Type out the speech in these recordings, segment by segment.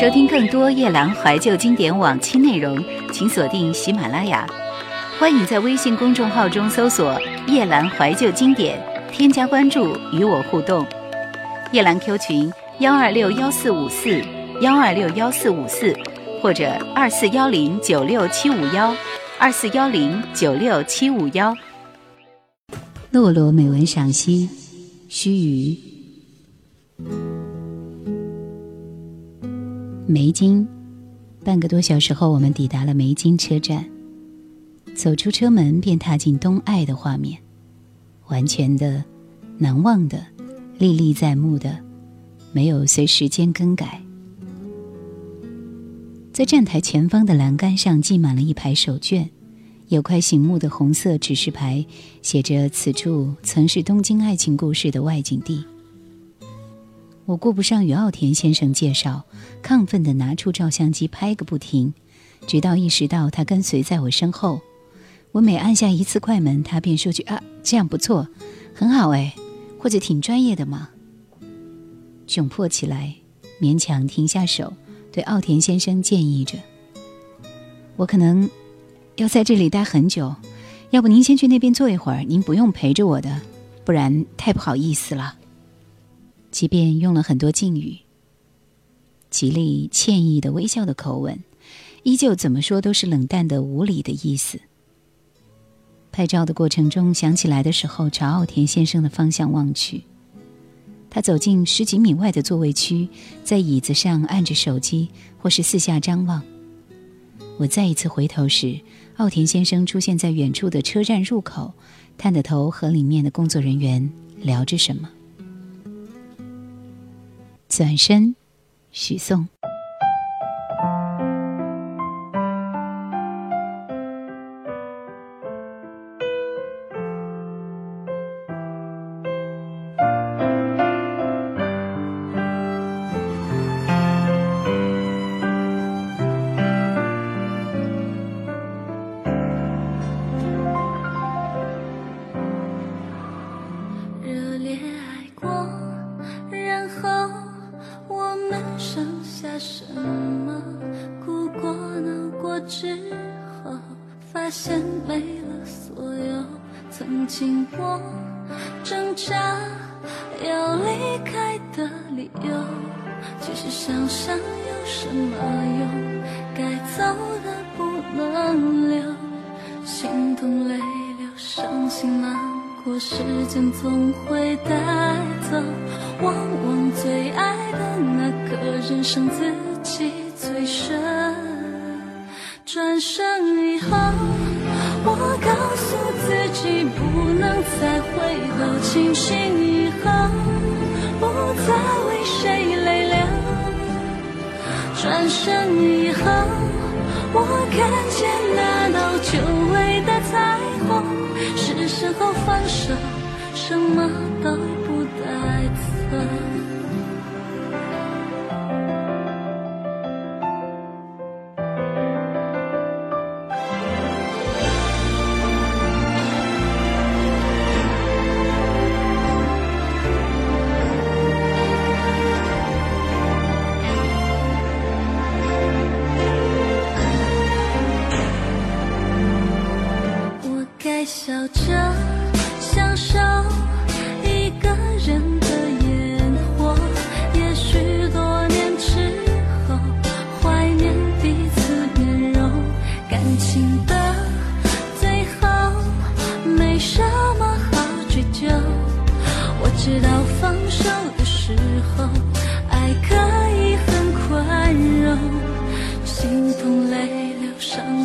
收听更多夜兰怀旧经典往期内容，请锁定喜马拉雅。欢迎在微信公众号中搜索“夜兰怀旧经典”，添加关注与我互动。夜兰 Q 群：幺二六幺四五四幺二六幺四五四，或者二四幺零九六七五幺二四幺零九六七五幺。洛洛美文赏析：须臾。梅津，半个多小时后，我们抵达了梅津车站。走出车门，便踏进东爱的画面，完全的、难忘的、历历在目的，没有随时间更改。在站台前方的栏杆上系满了一排手绢，有块醒目的红色指示牌，写着“此处曾是东京爱情故事的外景地”。我顾不上与奥田先生介绍，亢奋地拿出照相机拍个不停，直到意识到他跟随在我身后。我每按下一次快门，他便说句：“啊，这样不错，很好哎，或者挺专业的嘛。”窘迫起来，勉强停下手，对奥田先生建议着：“我可能要在这里待很久，要不您先去那边坐一会儿，您不用陪着我的，不然太不好意思了。”即便用了很多敬语，极力歉意的微笑的口吻，依旧怎么说都是冷淡的无礼的意思。拍照的过程中，想起来的时候，朝奥田先生的方向望去。他走进十几米外的座位区，在椅子上按着手机，或是四下张望。我再一次回头时，奥田先生出现在远处的车站入口，探着头和里面的工作人员聊着什么。转身，许嵩。人伤自己最深。转身以后，我告诉自己不能再回头，清醒以后，不再为谁泪流。转身以后，我看见那道久违的彩虹。是时候放手，什么都不带走。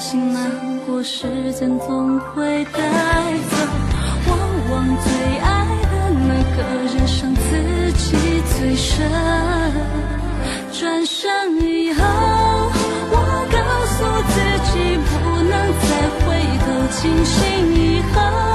心难过时间总会带走，往往最爱的那个人伤自己。最深。转身以后，我告诉自己不能再回头，清醒以后。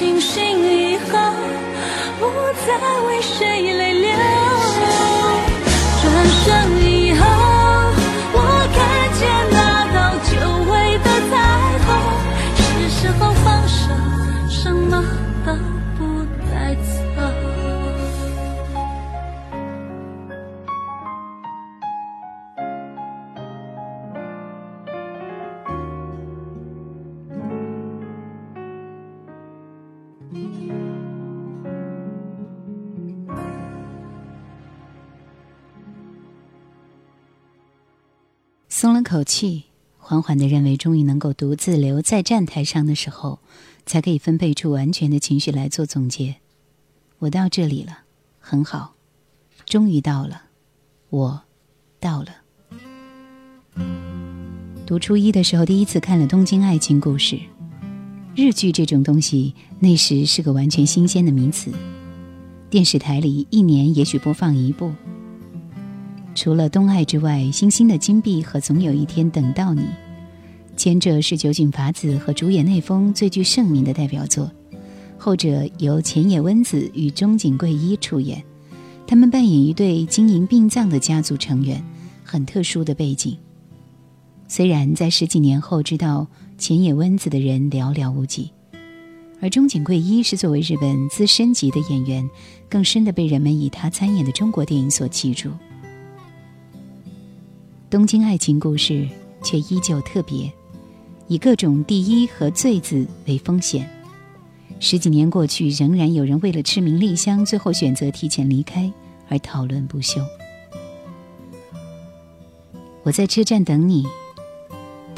星星松了口气，缓缓的认为终于能够独自留在站台上的时候，才可以分配出完全的情绪来做总结。我到这里了，很好，终于到了，我到了。读初一的时候，第一次看了《东京爱情故事》，日剧这种东西那时是个完全新鲜的名词，电视台里一年也许播放一部。除了东爱之外，星星的金币和总有一天等到你，前者是酒井法子和主演内丰最具盛名的代表作，后者由前野温子与中井贵一出演，他们扮演一对经营殡葬的家族成员，很特殊的背景。虽然在十几年后知道前野温子的人寥寥无几，而中井贵一是作为日本资深级的演员，更深的被人们以他参演的中国电影所记住。东京爱情故事却依旧特别，以各种第一和最字为风险。十几年过去，仍然有人为了吃名利香，最后选择提前离开而讨论不休。我在车站等你，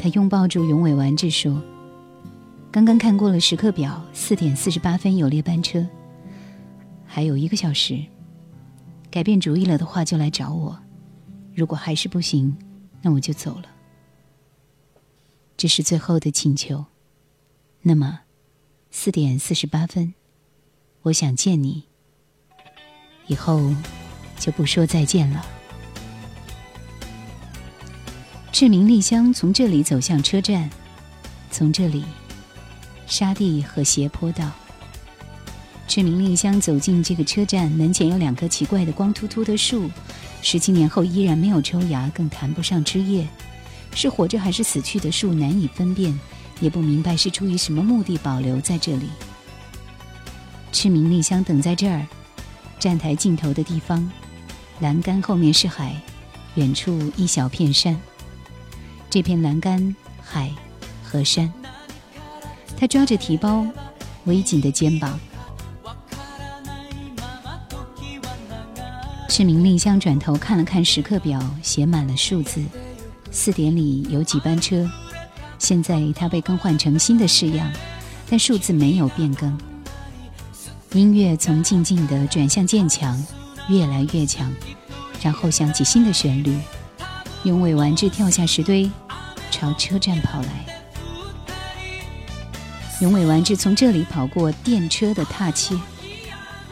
他拥抱住永尾完治说：“刚刚看过了时刻表，四点四十八分有列班车，还有一个小时。改变主意了的话就来找我。”如果还是不行，那我就走了。这是最后的请求。那么，四点四十八分，我想见你。以后就不说再见了。志明丽香从这里走向车站，从这里，沙地和斜坡道。志明丽香走进这个车站，门前有两棵奇怪的光秃秃的树。十七年后依然没有抽芽，更谈不上枝叶，是活着还是死去的树难以分辨，也不明白是出于什么目的保留在这里。赤明丽香等在这儿，站台尽头的地方，栏杆后面是海，远处一小片山。这片栏杆、海和山，他抓着提包，微紧的肩膀。赤明丽香转头看了看时刻表，写满了数字。四点里有几班车？现在它被更换成新的式样，但数字没有变更。音乐从静静的转向渐强，越来越强，然后响起新的旋律。永尾完治跳下石堆，朝车站跑来。永尾完治从这里跑过电车的踏切，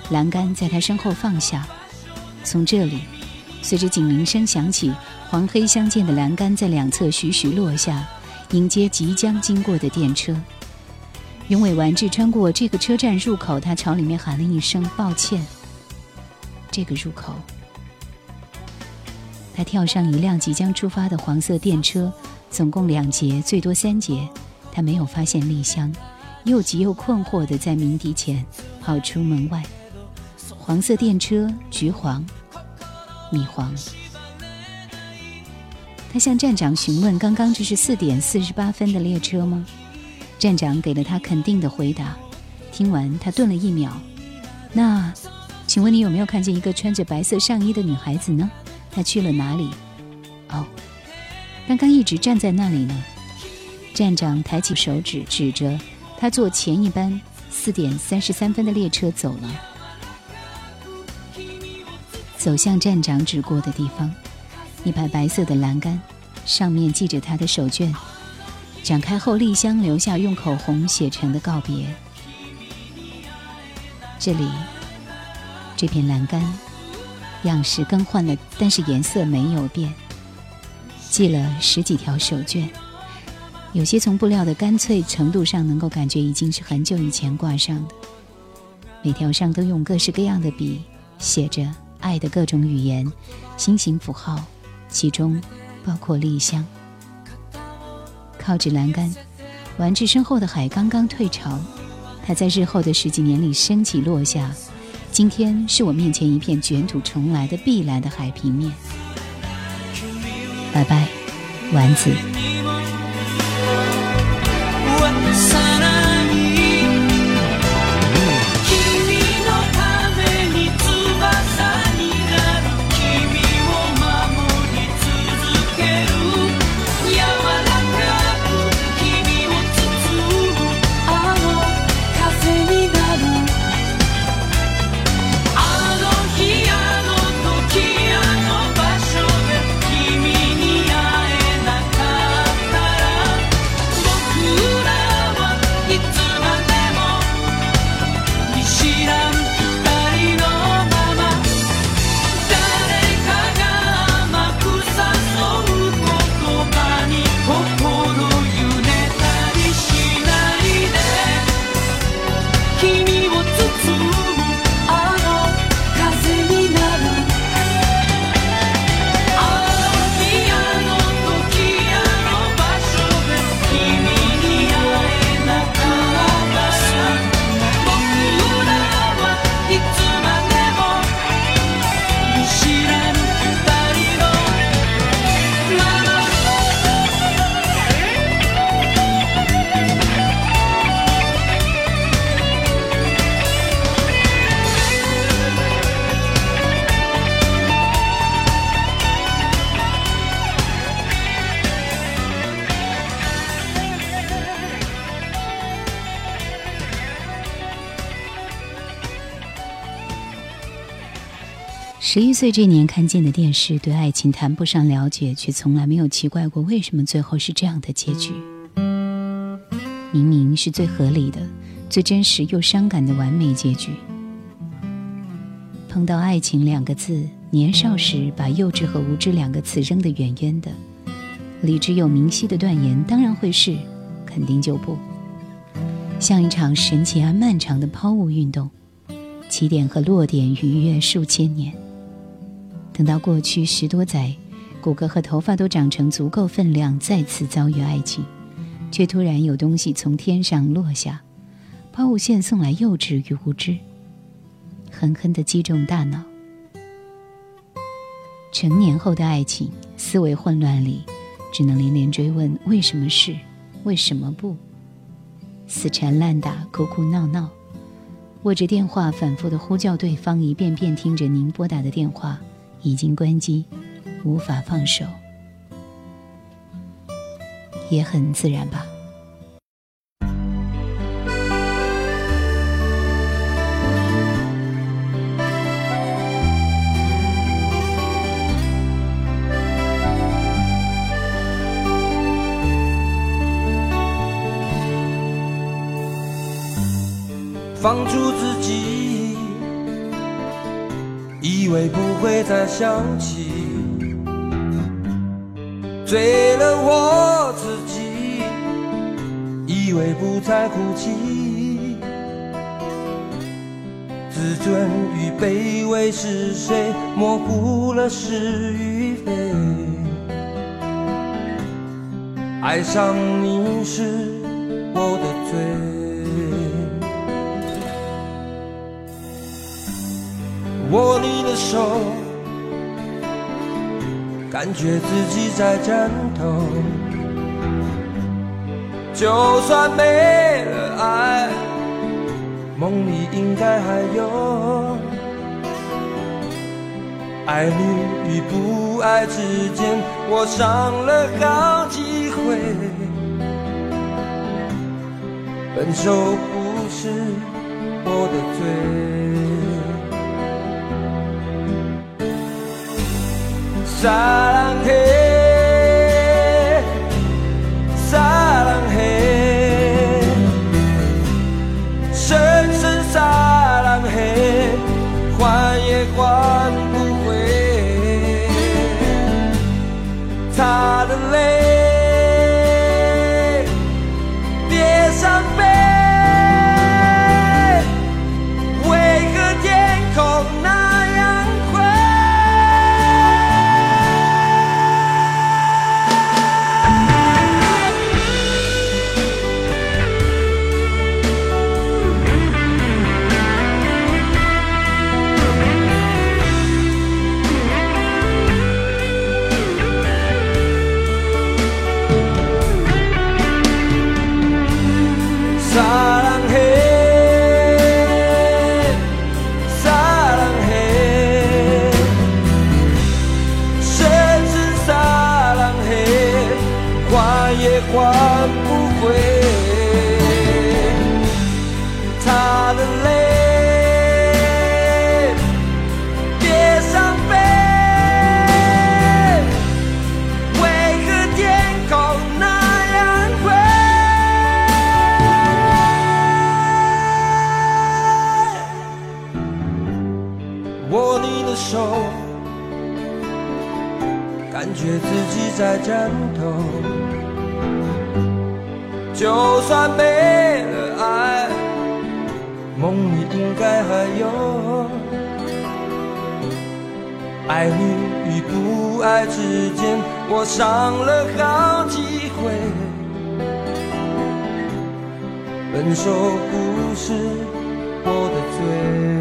栏杆在他身后放下。从这里，随着警铃声响起，黄黑相间的栏杆在两侧徐徐落下，迎接即将经过的电车。永尾完治穿过这个车站入口，他朝里面喊了一声“抱歉”。这个入口，他跳上一辆即将出发的黄色电车，总共两节，最多三节。他没有发现丽香，又急又困惑地在鸣笛前跑出门外。黄色电车，橘黄、米黄。他向站长询问：“刚刚这是四点四十八分的列车吗？”站长给了他肯定的回答。听完，他顿了一秒：“那请问你有没有看见一个穿着白色上衣的女孩子呢？她去了哪里？刚刚一直站在那里呢。站长抬起手指，指着他坐前一班四点三十三分的列车走了，走向站长指过的地方，一排白色的栏杆，上面系着他的手绢，展开后，丽香留下用口红写成的告别。这里，这片栏杆，样式更换了，但是颜色没有变，系了十几条手绢。有些从布料的干脆程度上，能够感觉已经是很久以前挂上的。每条上都用各式各样的笔写着爱的各种语言、心形符号，其中包括丽香。靠着栏杆，玩至身后的海刚刚退潮，它在日后的十几年里升起落下。今天是我面前一片卷土重来的碧蓝的海平面。拜拜，丸子。十一岁这年看见的电视，对爱情谈不上了解，却从来没有奇怪过为什么最后是这样的结局。明明是最合理的、最真实又伤感的完美结局。碰到爱情两个字，年少时把幼稚和无知两个词扔得远远的，理智又明晰的断言，当然会是，肯定就不。像一场神奇而漫长的抛物运动，起点和落点逾越数千年。等到过去十多载，骨骼和头发都长成足够分量，再次遭遇爱情，却突然有东西从天上落下，抛物线送来幼稚与无知，狠狠地击中大脑。成年后的爱情，思维混乱里，只能连连追问：为什么是？为什么不？死缠烂打，哭哭闹闹，握着电话反复的呼叫对方，一遍遍听着您拨打的电话。已经关机，无法放手，也很自然吧。放逐自己。以为不会再想起，醉了我自己。以为不再哭泣，自尊与卑微是谁模糊了是与非？爱上你是我的罪。握你的手，感觉自己在颤抖。就算没了爱，梦里应该还有。爱你与不爱之间，我伤了好几回。分手不是我的罪。撒浪嘿，战斗，就算没了爱，梦里应该还有。爱你与不爱之间，我伤了好几回。分手不是我的罪。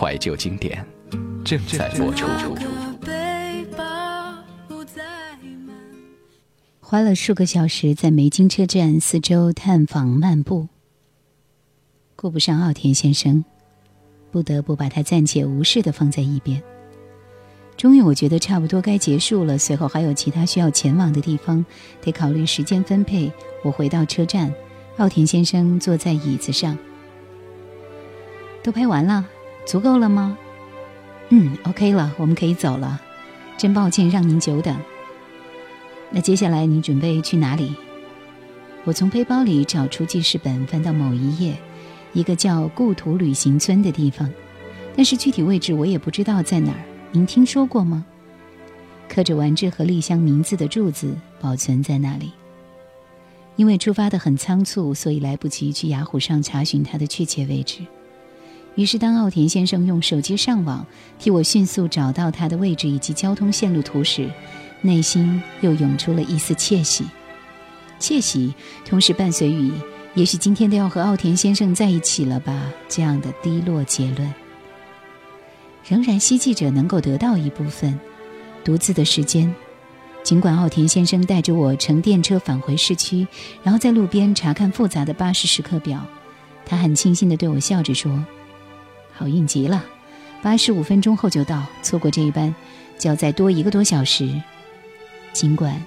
怀旧经典正在播出。花了数个小时在梅津车站四周探访漫步，顾不上奥田先生，不得不把他暂且无视的放在一边。终于，我觉得差不多该结束了。随后还有其他需要前往的地方，得考虑时间分配。我回到车站，奥田先生坐在椅子上，都拍完了。足够了吗？嗯，OK 了，我们可以走了。真抱歉让您久等。那接下来你准备去哪里？我从背包里找出记事本，翻到某一页，一个叫“故土旅行村”的地方，但是具体位置我也不知道在哪儿。您听说过吗？刻着丸治和丽香名字的柱子保存在那里。因为出发的很仓促，所以来不及去雅虎上查询它的确切位置。于是，当奥田先生用手机上网替我迅速找到他的位置以及交通线路图时，内心又涌出了一丝窃喜。窃喜同时伴随于“也许今天都要和奥田先生在一起了吧”这样的低落结论。仍然希冀着能够得到一部分独自的时间。尽管奥田先生带着我乘电车返回市区，然后在路边查看复杂的巴士时刻表，他很庆幸地对我笑着说。好运极了，八十五分钟后就到，错过这一班就要再多一个多小时。尽管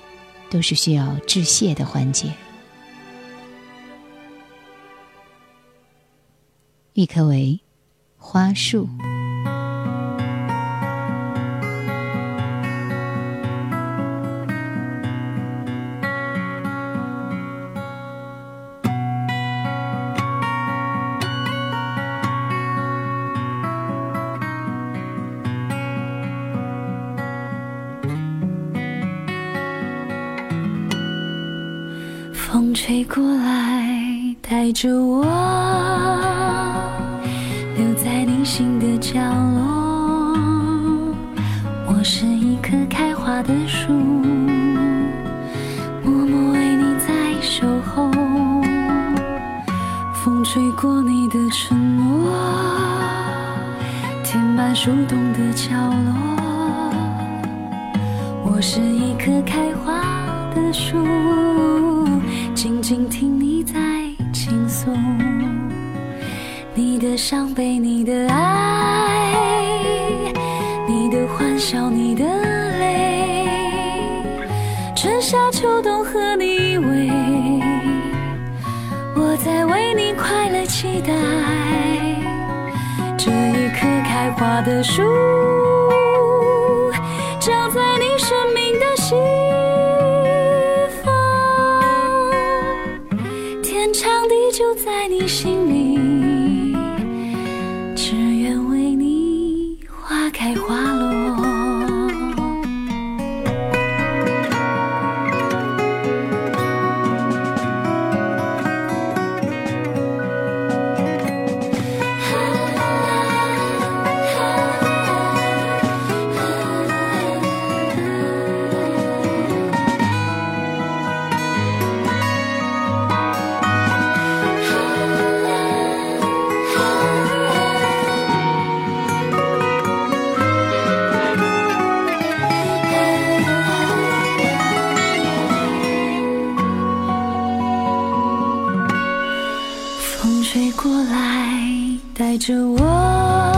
都是需要致谢的环节。郁可唯，花树。风吹过来，带着我留在你心的角落。我是一棵开花的树，默默为你在守候。风吹过你的承诺，填满树洞的角落。我是一棵开花的树，静静听你在倾诉，你的伤悲，你的爱，你的欢笑，你的泪，春夏秋冬和你依偎，我在为你快乐期待，这一棵开花的树。心里，过来，带着我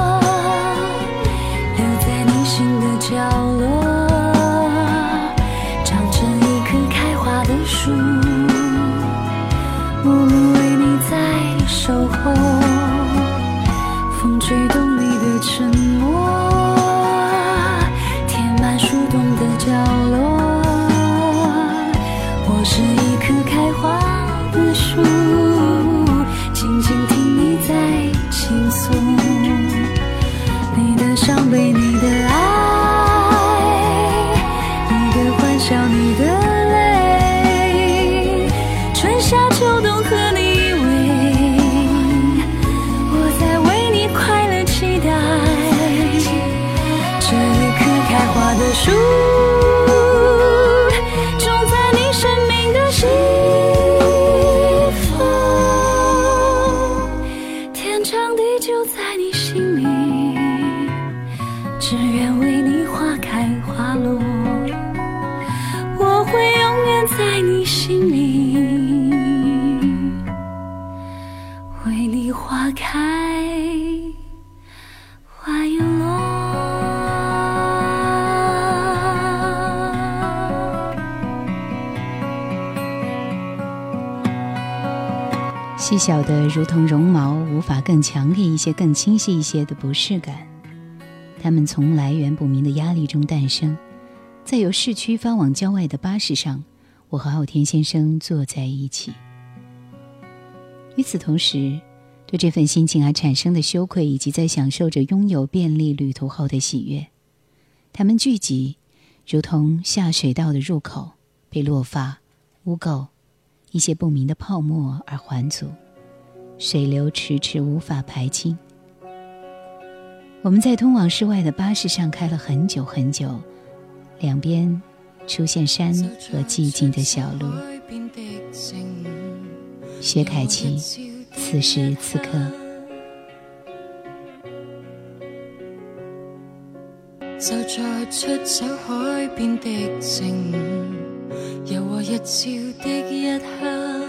开花的树。小的如同绒毛，无法更强烈一些、更清晰一些的不适感。它们从来源不明的压力中诞生，在由市区发往郊外的巴士上，我和傲天先生坐在一起。与此同时，对这份心情而产生的羞愧，以及在享受着拥有便利旅途后的喜悦，它们聚集，如同下水道的入口被落发、污垢。一些不明的泡沫而环阻，水流迟迟无法排清。我们在通往室外的巴士上开了很久很久，两边出现山和寂静的小路。薛凯琪，此时此刻，就在出走海边的城，柔和日照的一刻，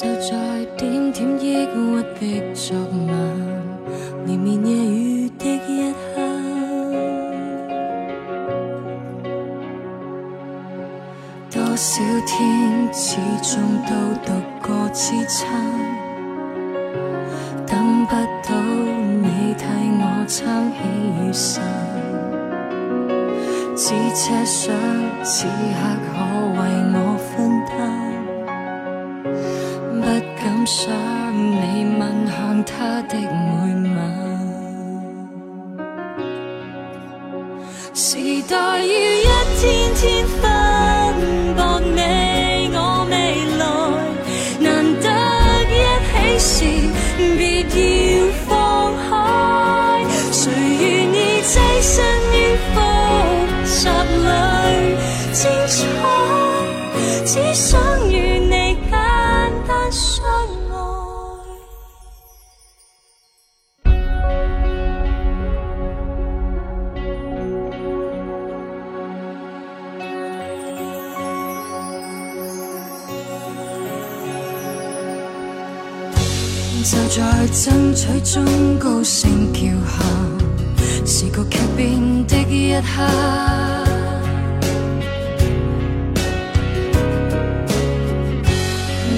就在點點抑鬱的昨晚，連綿夜雨的一刻，多少天始終都獨個支撐。等不到你替我撐起雨傘，只奢想此刻可為我想你吻向他的爭取中高聲叫喊，是個劇變的一刻。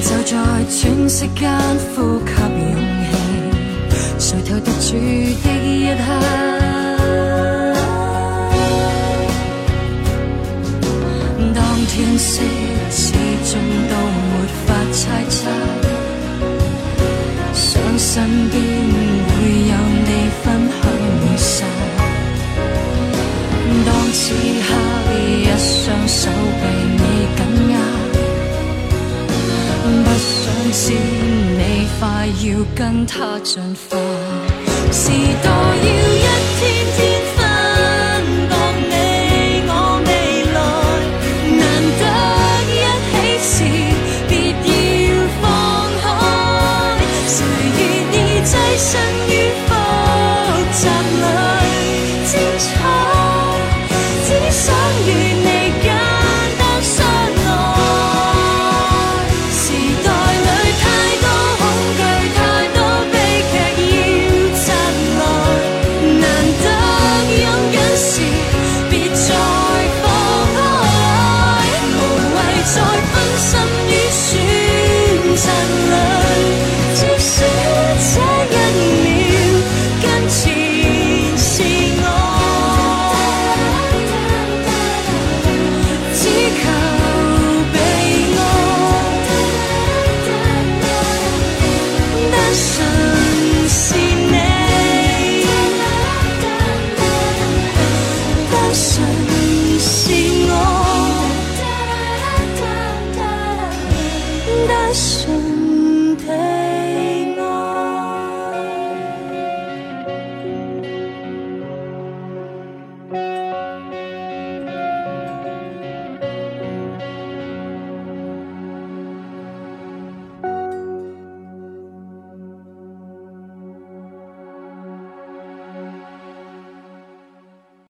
就在喘息間呼吸勇氣，垂頭獨處的一刻。當天色始終都身边会有你分享每刹，当此刻一双手被你紧握，不想知你快要跟他进化，時代要一天天。